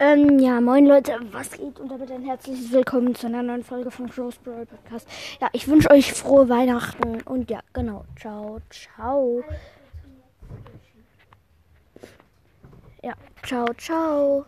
Ähm, ja, moin Leute, was geht? Und damit ein herzliches Willkommen zu einer neuen Folge von Crow's Brawl Podcast. Ja, ich wünsche euch frohe Weihnachten und ja, genau. Ciao, ciao. Ja, ciao, ciao.